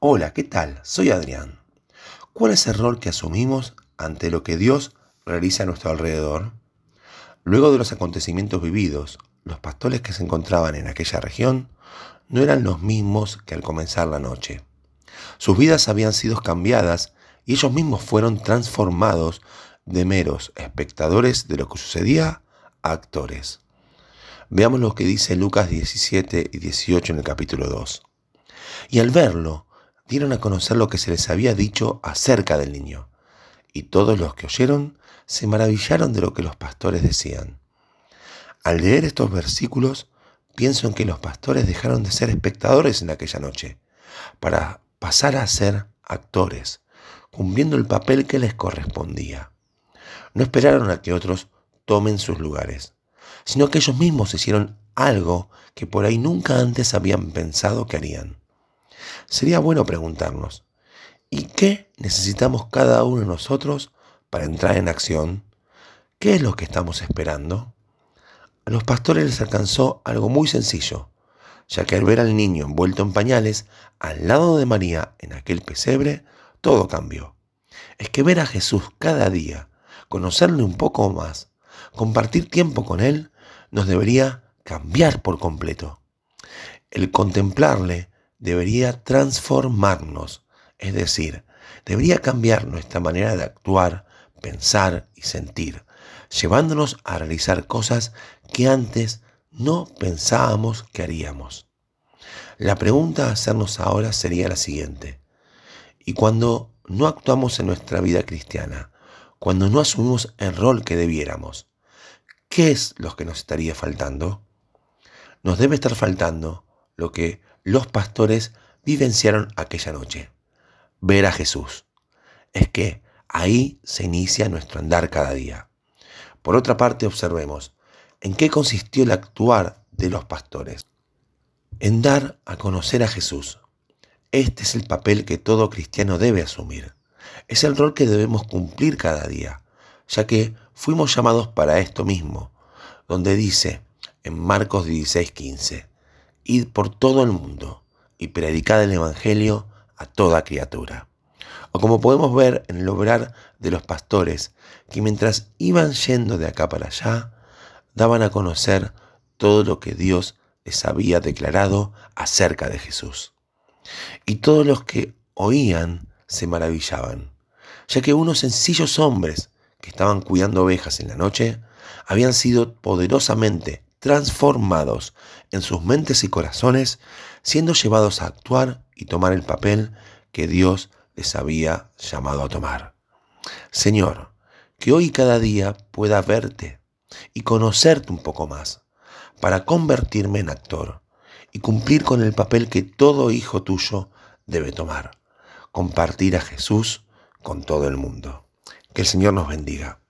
Hola, ¿qué tal? Soy Adrián. ¿Cuál es el rol que asumimos ante lo que Dios realiza a nuestro alrededor? Luego de los acontecimientos vividos, los pastores que se encontraban en aquella región no eran los mismos que al comenzar la noche. Sus vidas habían sido cambiadas y ellos mismos fueron transformados de meros espectadores de lo que sucedía a actores. Veamos lo que dice Lucas 17 y 18 en el capítulo 2. Y al verlo, dieron a conocer lo que se les había dicho acerca del niño. Y todos los que oyeron se maravillaron de lo que los pastores decían. Al leer estos versículos, pienso en que los pastores dejaron de ser espectadores en aquella noche para pasar a ser actores, cumpliendo el papel que les correspondía. No esperaron a que otros tomen sus lugares, sino que ellos mismos hicieron algo que por ahí nunca antes habían pensado que harían sería bueno preguntarnos, ¿y qué necesitamos cada uno de nosotros para entrar en acción? ¿Qué es lo que estamos esperando? A los pastores les alcanzó algo muy sencillo, ya que al ver al niño envuelto en pañales al lado de María en aquel pesebre, todo cambió. Es que ver a Jesús cada día, conocerle un poco más, compartir tiempo con Él, nos debería cambiar por completo. El contemplarle debería transformarnos, es decir, debería cambiar nuestra manera de actuar, pensar y sentir, llevándonos a realizar cosas que antes no pensábamos que haríamos. La pregunta a hacernos ahora sería la siguiente. ¿Y cuando no actuamos en nuestra vida cristiana, cuando no asumimos el rol que debiéramos, qué es lo que nos estaría faltando? Nos debe estar faltando lo que los pastores vivenciaron aquella noche. Ver a Jesús. Es que ahí se inicia nuestro andar cada día. Por otra parte, observemos en qué consistió el actuar de los pastores. En dar a conocer a Jesús. Este es el papel que todo cristiano debe asumir. Es el rol que debemos cumplir cada día, ya que fuimos llamados para esto mismo, donde dice en Marcos 16:15, id por todo el mundo y predicad el Evangelio a toda criatura. O como podemos ver en el obrar de los pastores, que mientras iban yendo de acá para allá, daban a conocer todo lo que Dios les había declarado acerca de Jesús. Y todos los que oían se maravillaban, ya que unos sencillos hombres que estaban cuidando ovejas en la noche habían sido poderosamente transformados en sus mentes y corazones, siendo llevados a actuar y tomar el papel que Dios les había llamado a tomar. Señor, que hoy cada día pueda verte y conocerte un poco más, para convertirme en actor y cumplir con el papel que todo hijo tuyo debe tomar, compartir a Jesús con todo el mundo. Que el Señor nos bendiga.